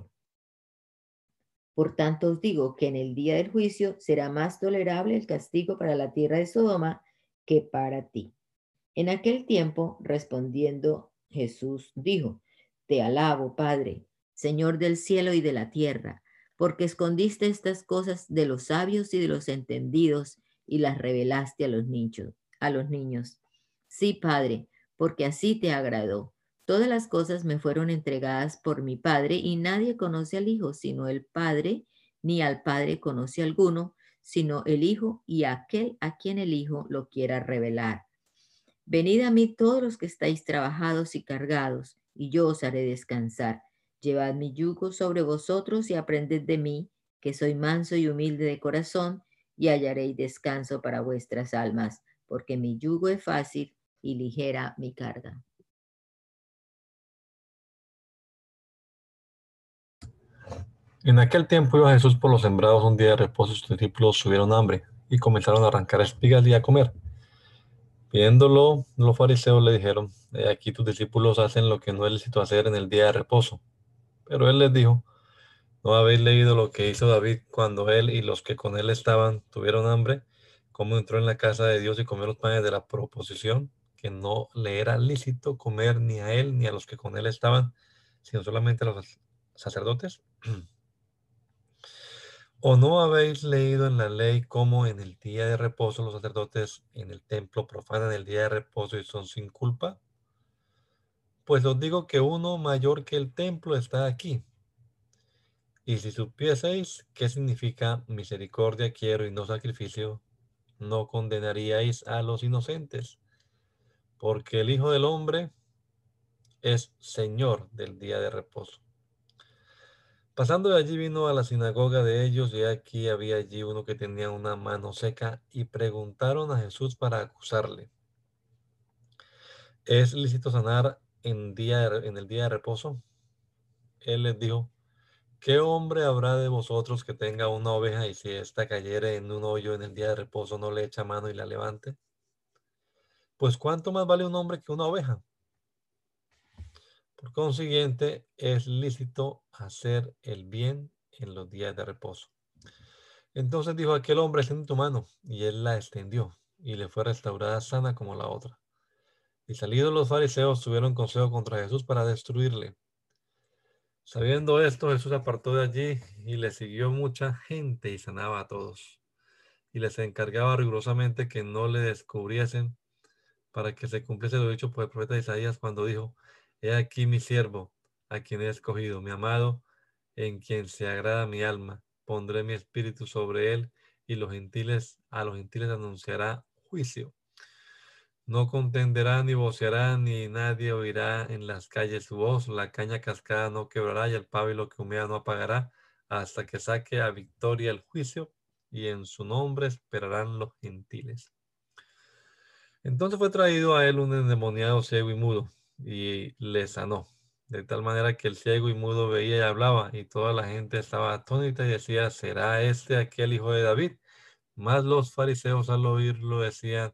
Por tanto os digo que en el día del juicio será más tolerable el castigo para la tierra de Sodoma que para ti. En aquel tiempo, respondiendo Jesús, dijo, te alabo, Padre, Señor del cielo y de la tierra, porque escondiste estas cosas de los sabios y de los entendidos y las revelaste a los niños. A los niños. Sí, Padre, porque así te agradó. Todas las cosas me fueron entregadas por mi Padre y nadie conoce al Hijo sino el Padre, ni al Padre conoce alguno, sino el Hijo y aquel a quien el Hijo lo quiera revelar. Venid a mí todos los que estáis trabajados y cargados, y yo os haré descansar. Llevad mi yugo sobre vosotros y aprended de mí, que soy manso y humilde de corazón, y hallaréis descanso para vuestras almas, porque mi yugo es fácil y ligera mi carga. En aquel tiempo iba Jesús por los sembrados un día de reposo y sus discípulos subieron hambre y comenzaron a arrancar espigas y a comer. Viéndolo, los fariseos le dijeron, aquí tus discípulos hacen lo que no es lícito hacer en el día de reposo. Pero él les dijo, ¿no habéis leído lo que hizo David cuando él y los que con él estaban tuvieron hambre? ¿Cómo entró en la casa de Dios y comió los panes de la proposición? Que no le era lícito comer ni a él ni a los que con él estaban, sino solamente a los sacerdotes. [clears throat] ¿O no habéis leído en la ley cómo en el día de reposo los sacerdotes en el templo profanan el día de reposo y son sin culpa? Pues os digo que uno mayor que el templo está aquí. Y si supieseis qué significa misericordia quiero y no sacrificio, no condenaríais a los inocentes, porque el Hijo del Hombre es Señor del día de reposo. Pasando de allí vino a la sinagoga de ellos y aquí había allí uno que tenía una mano seca y preguntaron a Jesús para acusarle. ¿Es lícito sanar en, día, en el día de reposo? Él les dijo, ¿qué hombre habrá de vosotros que tenga una oveja y si ésta cayere en un hoyo en el día de reposo no le echa mano y la levante? Pues ¿cuánto más vale un hombre que una oveja? Por consiguiente, es lícito hacer el bien en los días de reposo. Entonces dijo aquel hombre, extiende tu mano, y él la extendió, y le fue restaurada sana como la otra. Y salidos los fariseos tuvieron consejo contra Jesús para destruirle. Sabiendo esto, Jesús apartó de allí y le siguió mucha gente y sanaba a todos. Y les encargaba rigurosamente que no le descubriesen para que se cumpliese lo dicho por el profeta Isaías cuando dijo, He aquí mi siervo, a quien he escogido, mi amado, en quien se agrada mi alma. Pondré mi espíritu sobre él y los gentiles, a los gentiles anunciará juicio. No contenderá ni voceará, ni nadie oirá en las calles su voz. La caña cascada no quebrará y el pábilo que humea no apagará hasta que saque a victoria el juicio y en su nombre esperarán los gentiles. Entonces fue traído a él un endemoniado ciego y mudo y le sanó. De tal manera que el ciego y mudo veía y hablaba, y toda la gente estaba atónita y decía, ¿será este aquel hijo de David? Más los fariseos al oírlo decían,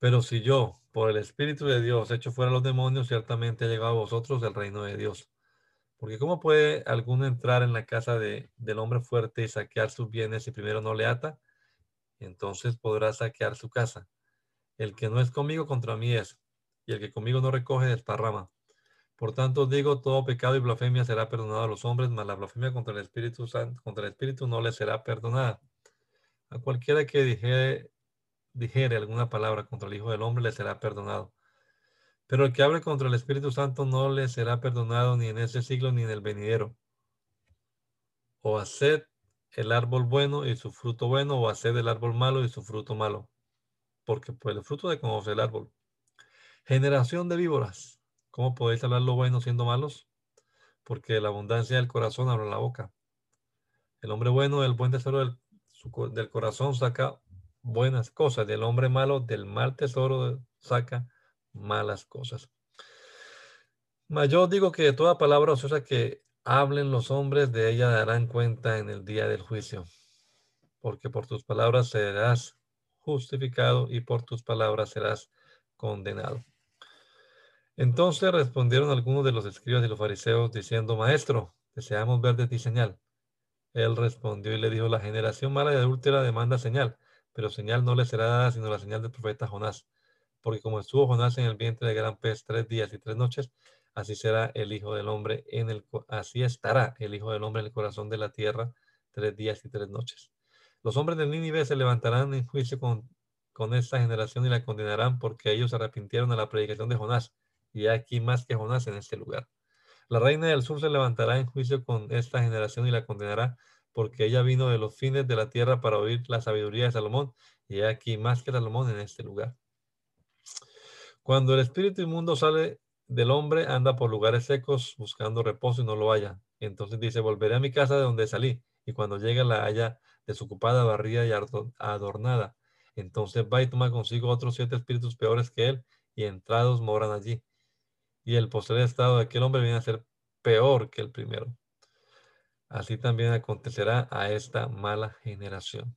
Pero si yo, por el Espíritu de Dios, echo fuera los demonios, ciertamente ha llegado a vosotros el reino de Dios. Porque ¿cómo puede alguno entrar en la casa de, del hombre fuerte y saquear sus bienes si primero no le ata? Entonces podrá saquear su casa. El que no es conmigo contra mí es, y el que conmigo no recoge desparrama. Por tanto, digo, todo pecado y blasfemia será perdonado a los hombres, mas la blasfemia contra el Espíritu Santo, contra el Espíritu no le será perdonada. A cualquiera que dijere, dijere alguna palabra contra el Hijo del Hombre le será perdonado. Pero el que hable contra el Espíritu Santo no le será perdonado ni en este siglo ni en el venidero. O haced el árbol bueno y su fruto bueno, o haced el árbol malo y su fruto malo. Porque pues el fruto de conoce el árbol. Generación de víboras. ¿Cómo podéis hablar lo bueno siendo malos? Porque la abundancia del corazón abre la boca. El hombre bueno del buen tesoro del, del corazón saca buenas cosas. Del hombre malo del mal tesoro saca malas cosas. Mas yo digo que de toda palabra ociosa que hablen los hombres, de ella darán cuenta en el día del juicio. porque por tus palabras serás justificado y por tus palabras serás condenado. Entonces respondieron algunos de los escribas y los fariseos diciendo, Maestro, deseamos ver de ti señal. Él respondió y le dijo, la generación mala y adúltera demanda señal, pero señal no le será dada sino la señal del profeta Jonás. Porque como estuvo Jonás en el vientre del gran pez tres días y tres noches, así será el Hijo del Hombre en el, así estará el Hijo del Hombre en el corazón de la tierra tres días y tres noches. Los hombres de Nínive se levantarán en juicio con, con esta generación y la condenarán porque ellos se arrepintieron a la predicación de Jonás, y aquí más que Jonás en este lugar. La reina del sur se levantará en juicio con esta generación y la condenará porque ella vino de los fines de la tierra para oír la sabiduría de Salomón, y aquí más que Salomón en este lugar. Cuando el espíritu inmundo sale del hombre, anda por lugares secos buscando reposo y no lo halla. Entonces dice, volveré a mi casa de donde salí, y cuando llega la haya desocupada, barrida y adornada. Entonces va y toma consigo otros siete espíritus peores que él, y entrados moran allí. Y el posterior estado de aquel hombre viene a ser peor que el primero. Así también acontecerá a esta mala generación.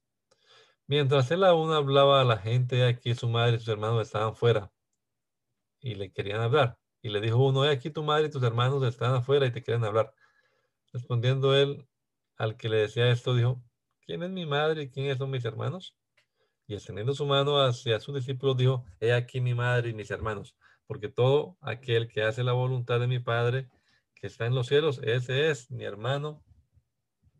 Mientras él aún hablaba a la gente, aquí su madre y sus hermanos estaban fuera y le querían hablar. Y le dijo uno, aquí tu madre y tus hermanos están afuera y te quieren hablar. Respondiendo él al que le decía esto, dijo, ¿quién es mi madre y quiénes son mis hermanos? Y extendiendo su mano hacia sus discípulos, dijo, he aquí mi madre y mis hermanos, porque todo aquel que hace la voluntad de mi Padre que está en los cielos, ese es mi hermano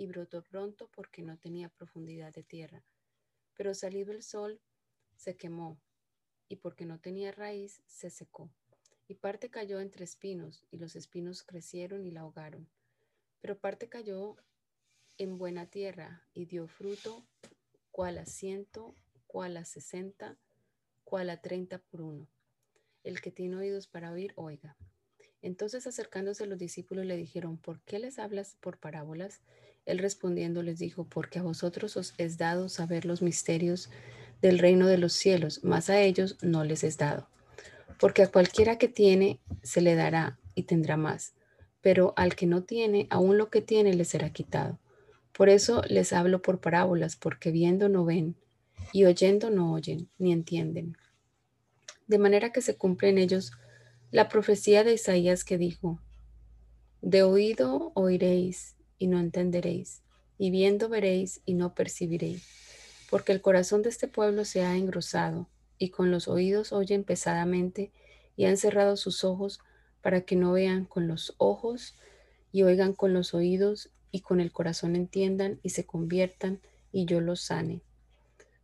y brotó pronto porque no tenía profundidad de tierra. Pero salido el sol, se quemó, y porque no tenía raíz, se secó. Y parte cayó entre espinos, y los espinos crecieron y la ahogaron. Pero parte cayó en buena tierra, y dio fruto, cual a ciento, cual a sesenta, cual a treinta por uno. El que tiene oídos para oír, oiga. Entonces acercándose los discípulos le dijeron, ¿por qué les hablas por parábolas? Él respondiendo les dijo, porque a vosotros os es dado saber los misterios del reino de los cielos, mas a ellos no les es dado. Porque a cualquiera que tiene se le dará y tendrá más, pero al que no tiene, aún lo que tiene le será quitado. Por eso les hablo por parábolas, porque viendo no ven, y oyendo no oyen, ni entienden. De manera que se cumple en ellos la profecía de Isaías que dijo, de oído oiréis y no entenderéis, y viendo veréis y no percibiréis, porque el corazón de este pueblo se ha engrosado, y con los oídos oyen pesadamente, y han cerrado sus ojos para que no vean con los ojos, y oigan con los oídos, y con el corazón entiendan, y se conviertan, y yo los sane.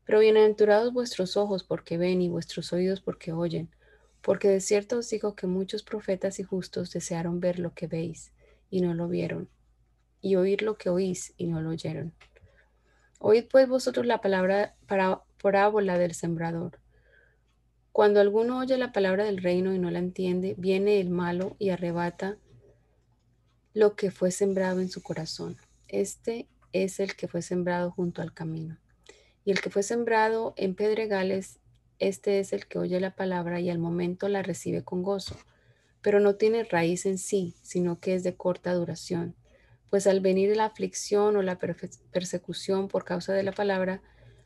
Pero bienaventurados vuestros ojos porque ven, y vuestros oídos porque oyen, porque de cierto os digo que muchos profetas y justos desearon ver lo que veis y no lo vieron, y oír lo que oís y no lo oyeron. Oíd pues vosotros la palabra para parábola del sembrador. Cuando alguno oye la palabra del reino y no la entiende, viene el malo y arrebata lo que fue sembrado en su corazón. Este es el que fue sembrado junto al camino. Y el que fue sembrado en pedregales este es el que oye la palabra y al momento la recibe con gozo, pero no tiene raíz en sí, sino que es de corta duración, pues al venir la aflicción o la persecución por causa de la palabra,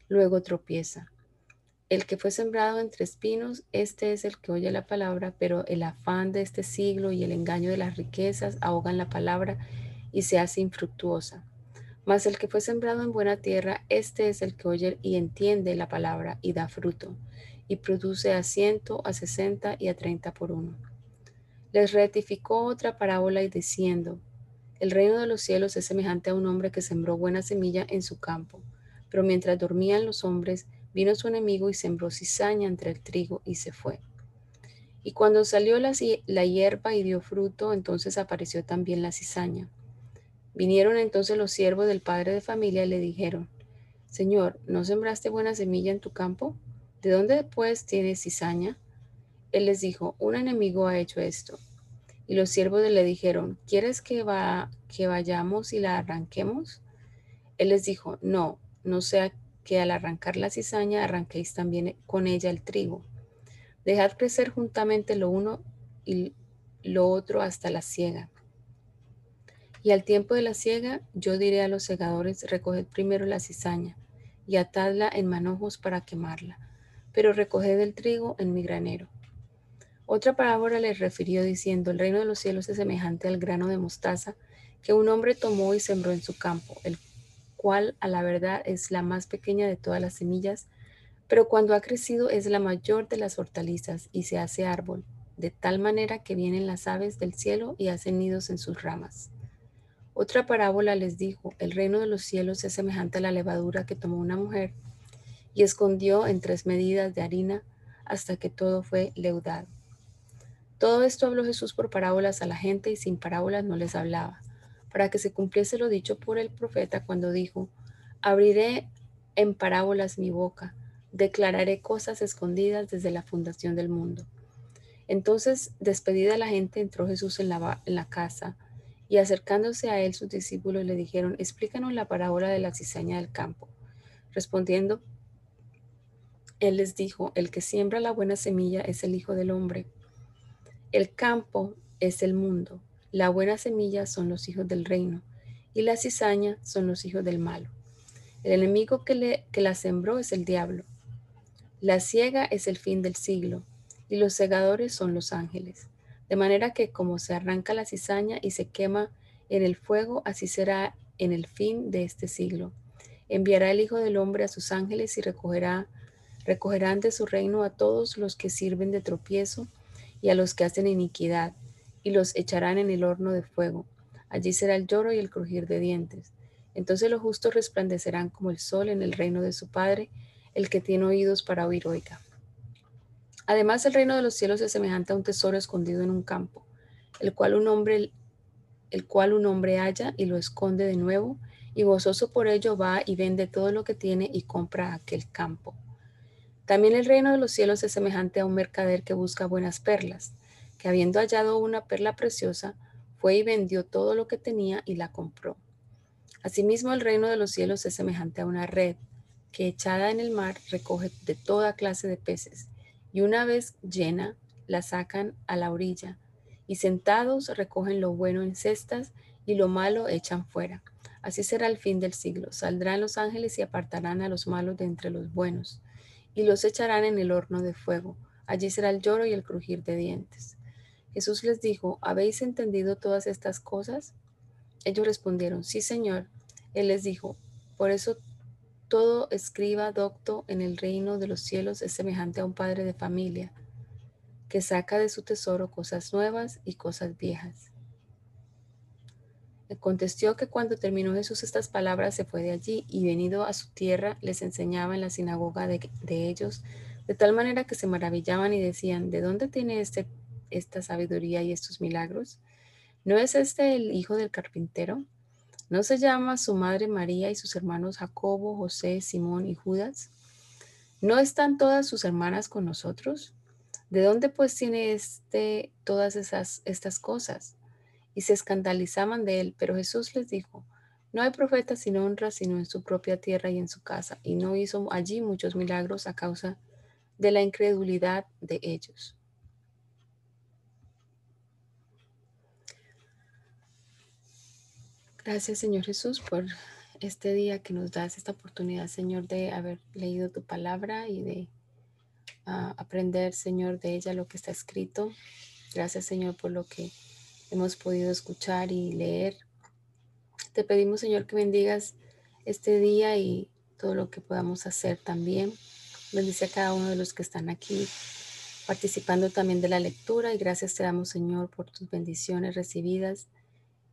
luego tropieza. El que fue sembrado entre espinos, este es el que oye la palabra, pero el afán de este siglo y el engaño de las riquezas ahogan la palabra y se hace infructuosa. Mas el que fue sembrado en buena tierra, este es el que oye y entiende la palabra y da fruto y produce a ciento, a sesenta y a treinta por uno. Les retificó otra parábola y diciendo, el reino de los cielos es semejante a un hombre que sembró buena semilla en su campo, pero mientras dormían los hombres, vino su enemigo y sembró cizaña entre el trigo y se fue. Y cuando salió la, hierba y dio fruto, entonces apareció también la cizaña. Vinieron entonces los siervos del padre de familia y le dijeron, Señor, ¿no sembraste buena semilla en tu campo? ¿De dónde pues tienes cizaña? Él les dijo, un enemigo ha hecho esto. Y los siervos le dijeron, ¿quieres que, va, que vayamos y la arranquemos? Él les dijo, no, no sea que al arrancar la cizaña arranquéis también con ella el trigo. Dejad crecer juntamente lo uno y lo otro hasta la siega. Y al tiempo de la siega, yo diré a los segadores, recoged primero la cizaña y atadla en manojos para quemarla, pero recoged el trigo en mi granero. Otra parábola les refirió diciendo, el reino de los cielos es semejante al grano de mostaza que un hombre tomó y sembró en su campo, el cual a la verdad es la más pequeña de todas las semillas, pero cuando ha crecido es la mayor de las hortalizas y se hace árbol, de tal manera que vienen las aves del cielo y hacen nidos en sus ramas. Otra parábola les dijo, el reino de los cielos es semejante a la levadura que tomó una mujer y escondió en tres medidas de harina hasta que todo fue leudado. Todo esto habló Jesús por parábolas a la gente y sin parábolas no les hablaba, para que se cumpliese lo dicho por el profeta cuando dijo, abriré en parábolas mi boca, declararé cosas escondidas desde la fundación del mundo. Entonces, despedida la gente, entró Jesús en la, casa y acercándose a él sus discípulos le dijeron, explícanos la parábola de la cizaña del campo. Respondiendo, él les dijo, el que siembra la buena semilla es el Hijo del Hombre. El campo es el mundo, la buena semilla son los hijos del reino y la cizaña son los hijos del malo. El enemigo que, le, la sembró es el diablo. La ciega es el fin del siglo y los segadores son los ángeles. De manera que como se arranca la cizaña y se quema en el fuego, así será en el fin de este siglo. Enviará el Hijo del Hombre a sus ángeles y recogerá, recogerán de su reino a todos los que sirven de tropiezo y a los que hacen iniquidad, y los echarán en el horno de fuego. Allí será el lloro y el crujir de dientes. Entonces los justos resplandecerán como el sol en el reino de su Padre, el que tiene oídos para oír oiga. Además, el reino de los cielos es semejante a un tesoro escondido en un campo, el cual un hombre, el cual un hombre halla y lo esconde de nuevo, y gozoso por ello va y vende todo lo que tiene y compra aquel campo. También el reino de los cielos es semejante a un mercader que busca buenas perlas, que habiendo hallado una perla preciosa, fue y vendió todo lo que tenía y la compró. Asimismo, el reino de los cielos es semejante a una red que echada en el mar recoge de toda clase de peces y una vez llena, la sacan a la orilla, y sentados recogen lo bueno en cestas y lo malo echan fuera. Así será el fin del siglo. Saldrán los ángeles y apartarán a los malos de entre los buenos, y los echarán en el horno de fuego. Allí será el lloro y el crujir de dientes. Jesús les dijo, ¿habéis entendido todas estas cosas? Ellos respondieron, sí, Señor. Él les dijo, por eso todo escriba docto en el reino de los cielos es semejante a un padre de familia que saca de su tesoro cosas nuevas y cosas viejas. Contestó que cuando terminó Jesús estas palabras se fue de allí y venido a su tierra les enseñaba en la sinagoga de, ellos, de tal manera que se maravillaban y decían, ¿de dónde tiene este, esta sabiduría y estos milagros? ¿No es este el hijo del carpintero? ¿No se llama su madre María y sus hermanos Jacobo, José, Simón y Judas? ¿No están todas sus hermanas con nosotros? ¿De dónde pues tiene este todas esas estas cosas? Y se escandalizaban de él, pero Jesús les dijo: No hay profeta sin honra sino en su propia tierra y en su casa, y no hizo allí muchos milagros a causa de la incredulidad de ellos. Gracias, Señor Jesús, por este día que nos das esta oportunidad, Señor, de haber leído tu palabra y de ah, aprender, Señor, de ella lo que está escrito. Gracias, Señor, por lo que hemos podido escuchar y leer. Te pedimos, Señor, que bendigas este día y todo lo que podamos hacer también. Bendice a cada uno de los que están aquí participando también de la lectura y gracias te damos, Señor, por tus bendiciones recibidas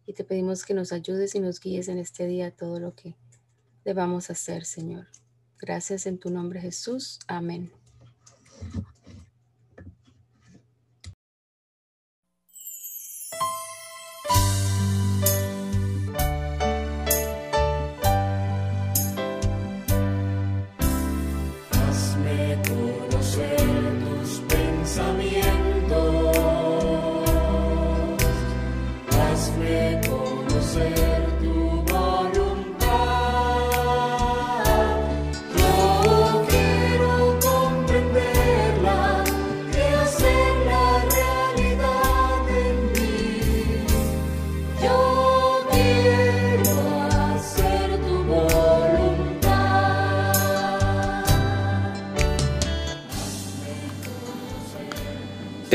y te pedimos que nos ayudes y nos guíes en este día todo lo que debamos hacer, Señor. Gracias en tu nombre, Jesús. Amén.